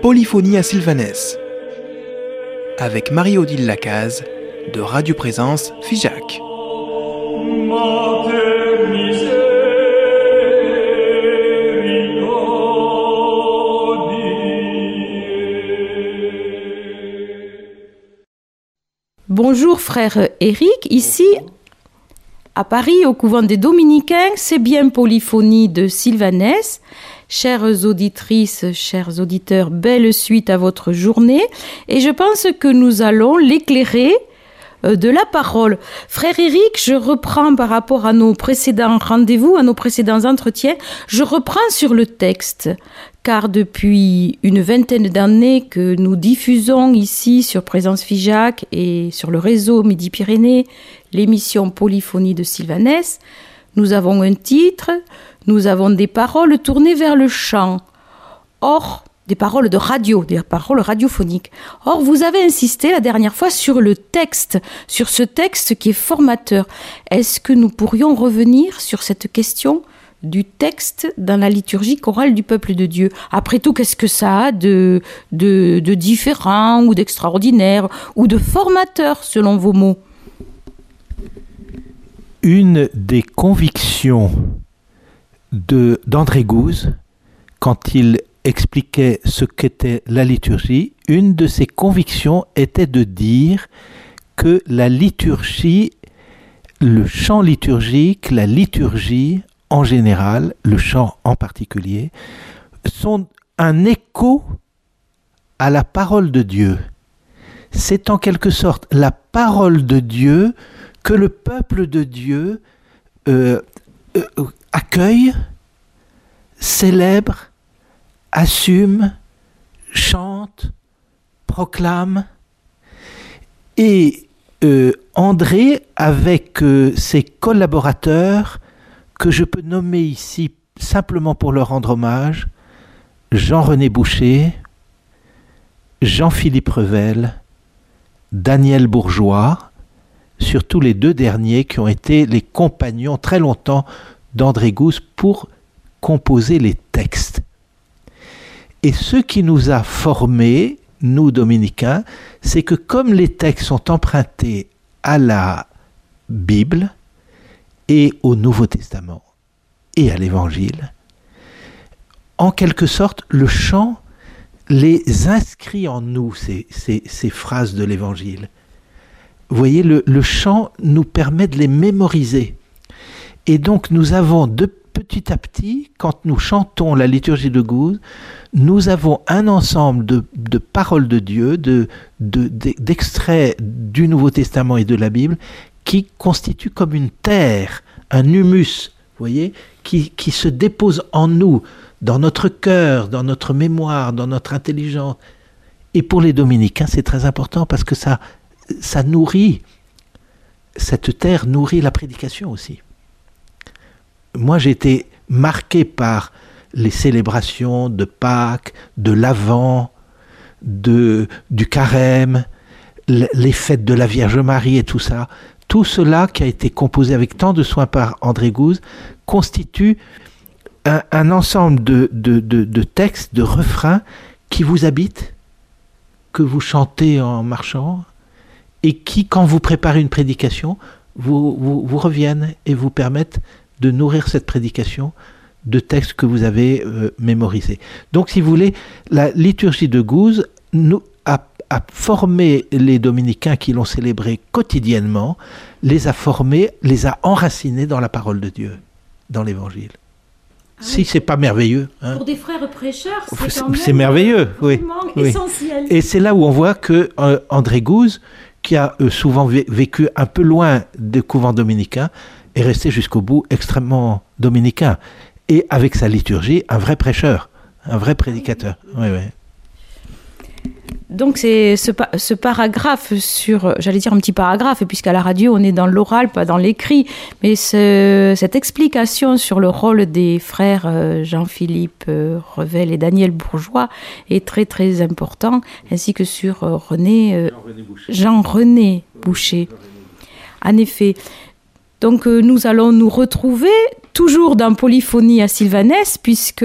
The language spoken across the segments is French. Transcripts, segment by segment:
Polyphonie à Sylvanès avec Marie-Odile Lacaze de Radio Présence Figeac. Bonjour frère Eric, ici à Paris au couvent des Dominicains, c'est bien Polyphonie de Sylvanès. Chères auditrices, chers auditeurs, belle suite à votre journée et je pense que nous allons l'éclairer euh, de la parole. Frère Eric, je reprends par rapport à nos précédents rendez-vous, à nos précédents entretiens, je reprends sur le texte, car depuis une vingtaine d'années que nous diffusons ici sur Présence Figeac et sur le réseau Midi-Pyrénées l'émission Polyphonie de Sylvanès, nous avons un titre, nous avons des paroles tournées vers le chant. Or, des paroles de radio, des paroles radiophoniques. Or, vous avez insisté la dernière fois sur le texte, sur ce texte qui est formateur. Est-ce que nous pourrions revenir sur cette question? Du texte dans la liturgie chorale du peuple de Dieu. Après tout, qu'est-ce que ça a de, de, différent ou d'extraordinaire ou de formateur selon vos mots? Une des convictions de d'André Gouze, quand il expliquait ce qu'était la liturgie, une de ses convictions était de dire que la liturgie, le chant liturgique, la liturgie en général, le chant en particulier, sont un écho à la parole de Dieu. C'est en quelque sorte la parole de Dieu que le peuple de Dieu euh, euh, accueille, célèbre, assume, chante, proclame. Et euh, André, avec ses collaborateurs, que je peux nommer ici simplement pour leur rendre hommage, Jean-René Boucher, Jean-Philippe Revel, Daniel Bourgeois, surtout les deux derniers qui ont été les compagnons très longtemps d'André Gousse pour composer les textes. Et ce qui nous a formés, nous dominicains, c'est que comme les textes sont empruntés à la Bible et au Nouveau Testament et à l'Évangile, en quelque sorte, le chant les inscrit en nous, ces, ces, phrases de l'Évangile. Vous voyez, le, chant nous permet de les mémoriser. Et donc nous avons de petit à petit, quand nous chantons la liturgie de Gouze, nous avons un ensemble de, paroles de Dieu, de, d'extraits de, du Nouveau Testament et de la Bible, qui constituent comme une terre, un humus, vous voyez, qui, qui se dépose en nous, dans notre cœur, dans notre mémoire, dans notre intelligence. Et pour les dominicains, c'est très important parce que ça, ça nourrit, cette terre nourrit la prédication aussi moi j'ai été marqué par les célébrations de Pâques, de l'Avent, du Carême, les fêtes de la Vierge Marie et tout ça. Tout cela qui a été composé avec tant de soin par André Gouze constitue un, ensemble de, textes, de refrains qui vous habitent, que vous chantez en marchant, et qui, quand vous préparez une prédication, vous, vous, vous reviennent et vous permettent de nourrir cette prédication de textes que vous avez euh, mémorisés. Donc, si vous voulez, la liturgie de Gouze nous a, a formé les dominicains qui l'ont célébré quotidiennement, les a formés, les a enracinés dans la parole de Dieu, dans l'Évangile. Ah si c'est pas merveilleux. Hein. Pour des frères prêcheurs, c'est merveilleux, oui. essentiel. Et c'est là où on voit que euh, André Gouze, qui a euh, souvent vécu un peu loin des couvents dominicains, est resté jusqu'au bout extrêmement dominicain. Et avec sa liturgie, un vrai prêcheur, un vrai prédicateur. Oui, oui. Donc c'est ce, ce, paragraphe sur, j'allais dire un petit paragraphe, puisqu'à la radio on est dans l'oral, pas dans l'écrit, mais ce, cette explication sur le rôle des frères euh, Jean-Philippe euh, Revel et Daniel Bourgeois est très très important, ainsi que sur euh, René, Jean-René Boucher. Jean Boucher. En effet, Donc nous allons nous retrouver toujours dans Polyphonie à Sylvanès, puisque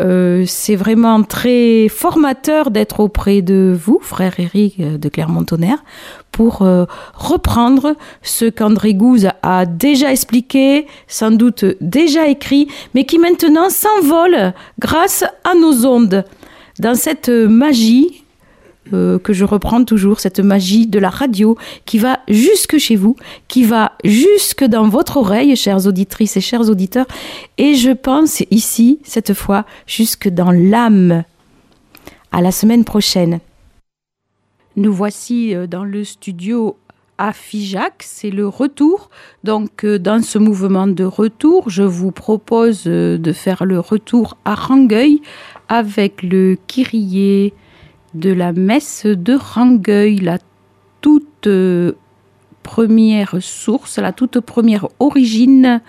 euh, c'est vraiment très formateur d'être auprès de vous, frère Éric euh, de Clermont-Tonnerre, pour euh, reprendre ce qu'André Gouze a déjà expliqué, sans doute déjà écrit, mais qui maintenant s'envole grâce à nos ondes. Dans cette magie euh, que je reprends toujours, cette magie de la radio qui va jusque chez vous, qui va jusque dans votre oreille, chères auditrices et chers auditeurs, et je pense ici, cette fois, jusque dans l'âme. À la semaine prochaine. Nous voici euh, dans le studio à Figeac, c'est le retour. Donc, euh, dans ce mouvement de retour, je vous propose de faire le retour à Rangueil avec le Kyrie de la messe de Rangueil, la toute première source, la toute première origine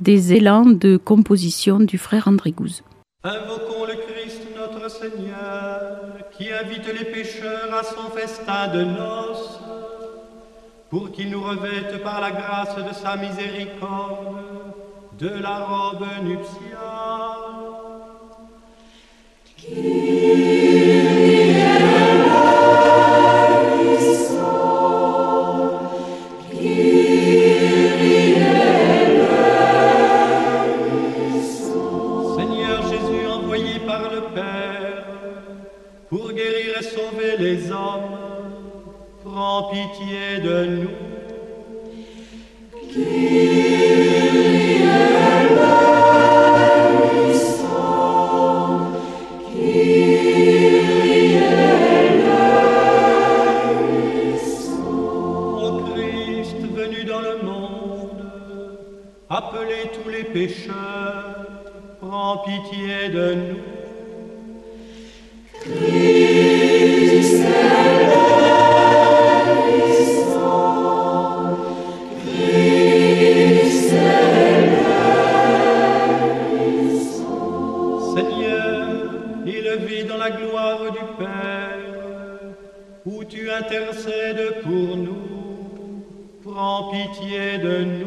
des élans de composition du frère André Gouze. Invoquons le Christ notre Seigneur, qui invite les pécheurs à son festin de noces, pour qu'il nous revête par la grâce de sa miséricorde de la robe nuptiale. De nous. Ô Christ venu dans le monde, appelez tous les pécheurs, prends pitié de nous. Pitié de nous.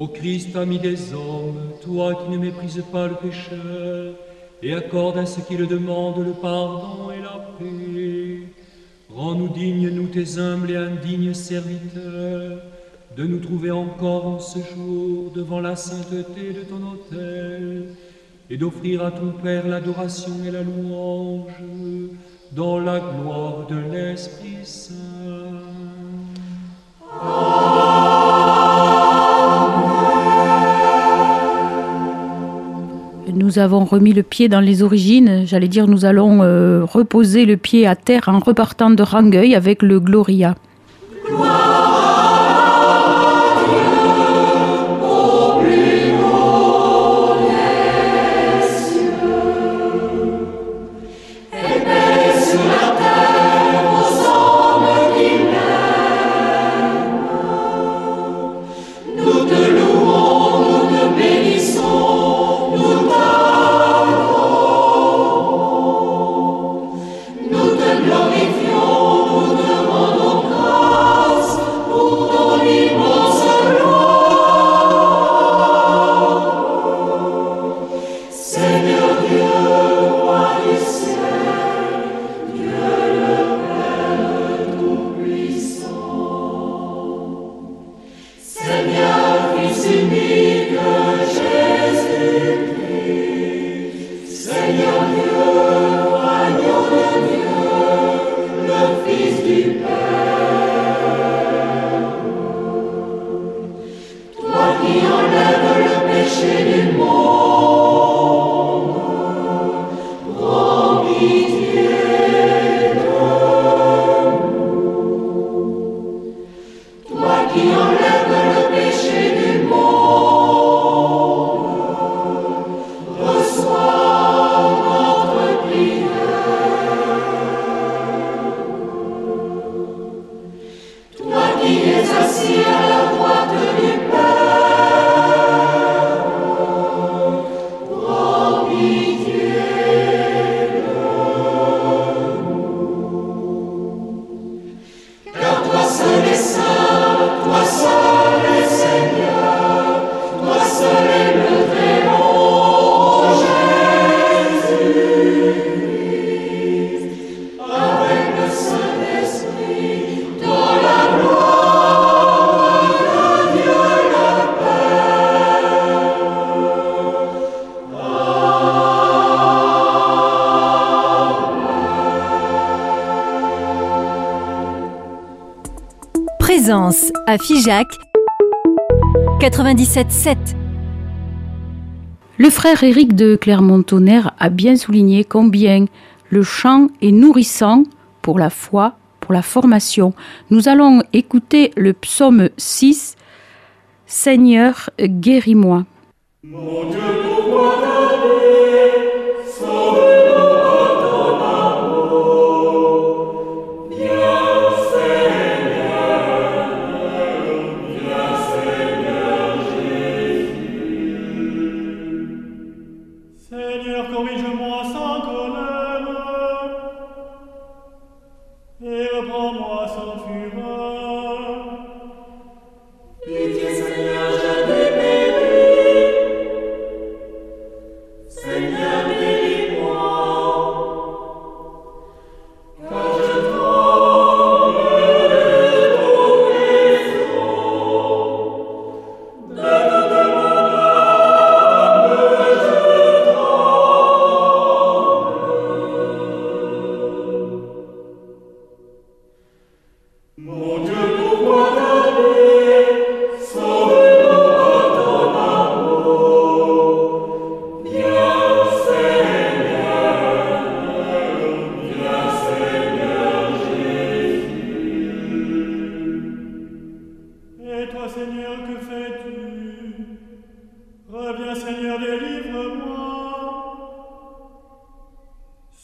Ô Christ, ami des hommes, toi qui ne méprises pas le pécheur et accordes à ceux qui le demandent le pardon et la paix, rends-nous dignes, nous tes humbles et indignes serviteurs, de nous trouver encore en ce jour devant la sainteté de ton autel et d'offrir à ton Père l'adoration et la louange dans la gloire de l'Esprit Saint. Nous avons remis le pied dans les origines, j'allais dire nous allons euh, reposer le pied à terre en repartant de Rangueil avec le Gloria. Présence à Figeac 97.7. Le frère Éric de Clermont-Tonnerre a bien souligné combien le chant est nourrissant pour la foi, pour la formation. Nous allons écouter le psaume 6, Seigneur, guéris-moi. Mon Dieu, pourquoi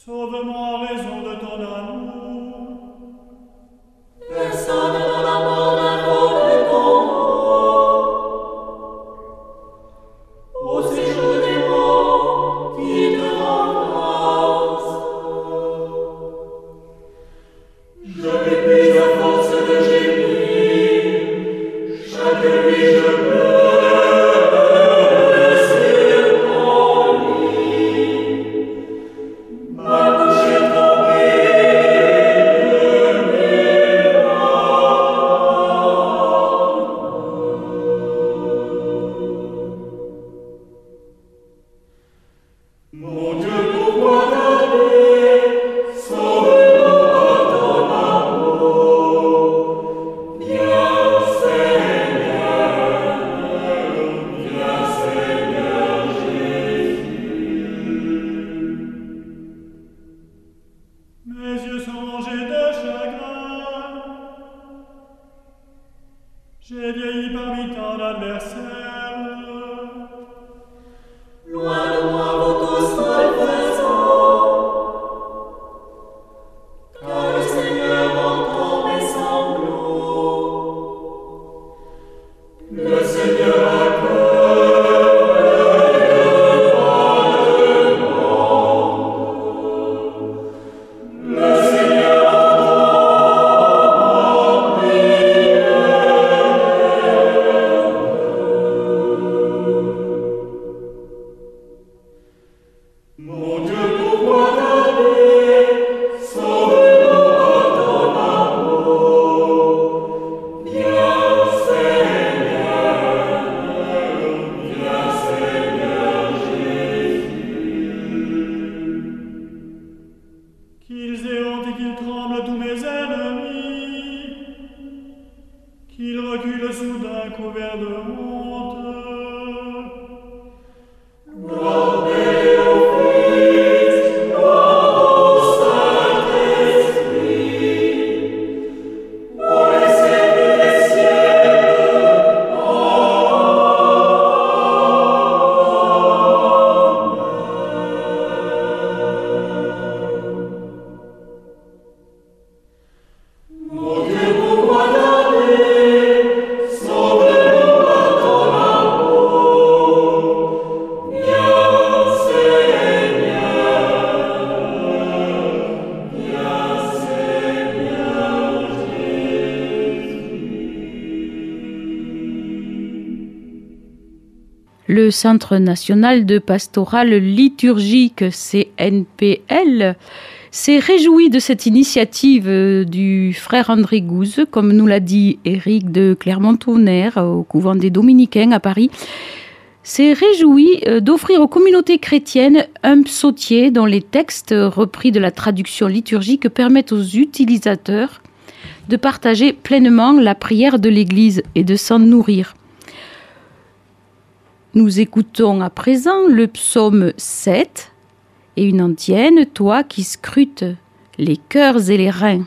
Sauve-moi, raison de ton. Centre national de pastorale liturgique, CNPL, s'est réjoui de cette initiative euh, du frère André Gouze, comme nous l'a dit Éric de Clermont-Tonnerre au couvent des Dominicains à Paris s'est réjoui euh, d'offrir aux communautés chrétiennes un psautier dont les textes repris de la traduction liturgique permettent aux utilisateurs de partager pleinement la prière de l'Église et de s'en nourrir. Nous écoutons à présent le psaume 7 et une antienne, toi qui scrutes les cœurs et les reins.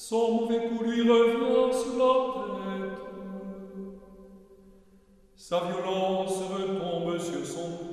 Son mauvais coup lui revient sur la tête. Sa violence retombe sur son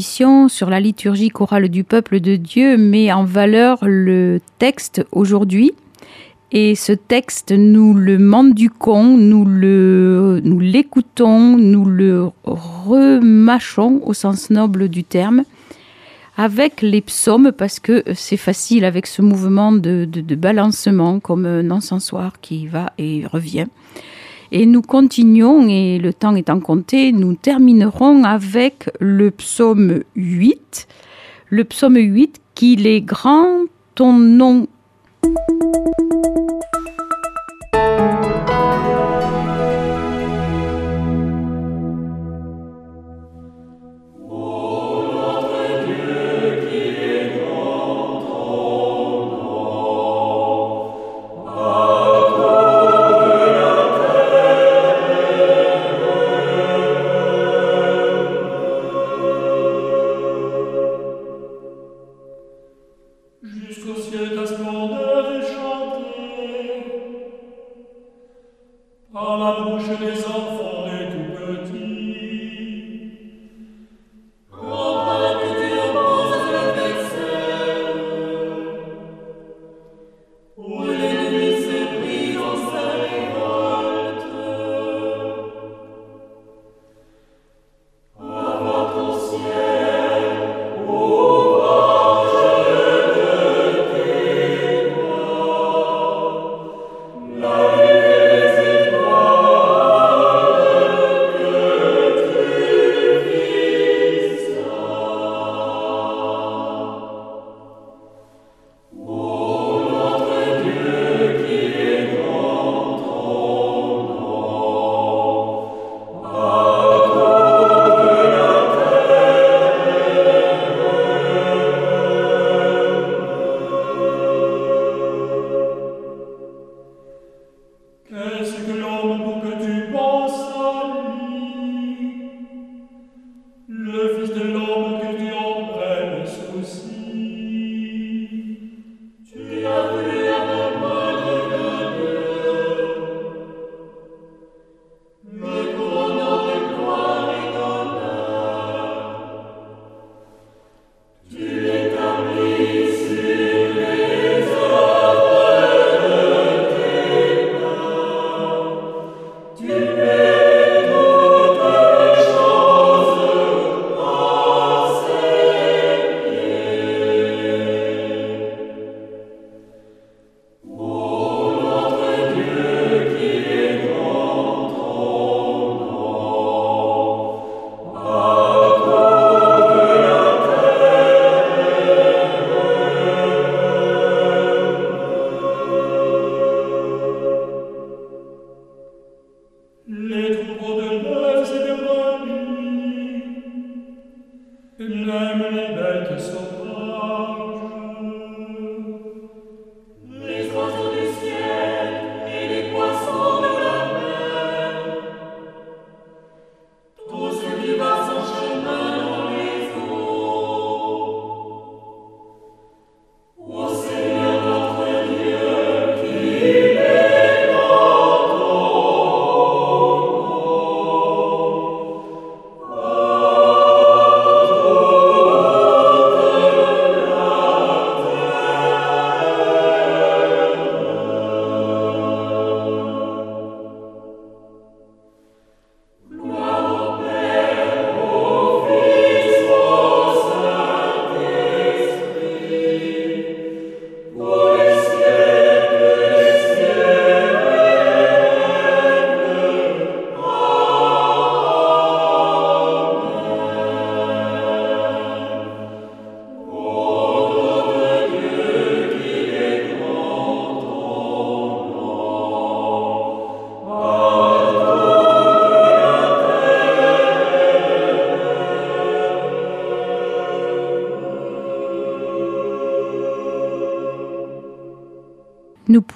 sur la liturgie chorale du peuple de Dieu met en valeur le texte aujourd'hui. Et ce texte, nous le mendiquons, nous le, nous l'écoutons, nous le remâchons au sens noble du terme, avec les psaumes, parce que c'est facile avec ce mouvement de balancement comme un encensoir qui va et revient. Et nous continuons, et le temps étant compté, nous terminerons avec le psaume 8. Le psaume 8, qu'il est grand ton nom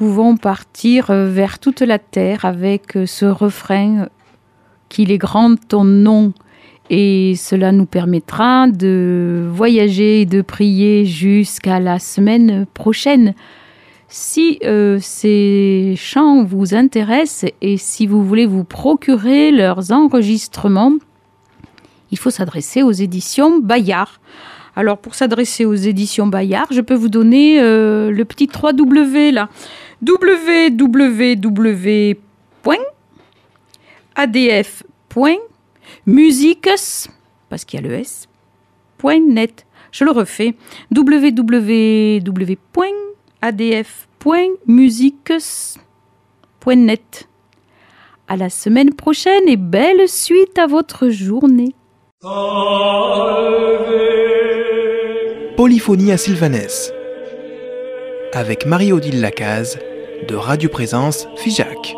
pouvons partir euh, vers toute la terre avec euh, ce refrain qu'il est grand ton nom. Et cela nous permettra de voyager et de prier jusqu'à la semaine prochaine. Si euh, ces chants vous intéressent et si vous voulez vous procurer leurs enregistrements, il faut s'adresser aux éditions Bayard. Alors pour s'adresser aux éditions Bayard, je peux vous donner euh, le petit 3W là. www.adf.musiques, parce qu'il y a le S. Je le refais. www.adf.musiques.net. À la semaine prochaine et belle suite à votre journée. Polyphonie à Sylvanès. Avec Marie-Odile Lacaze de Radio Présence Figeac.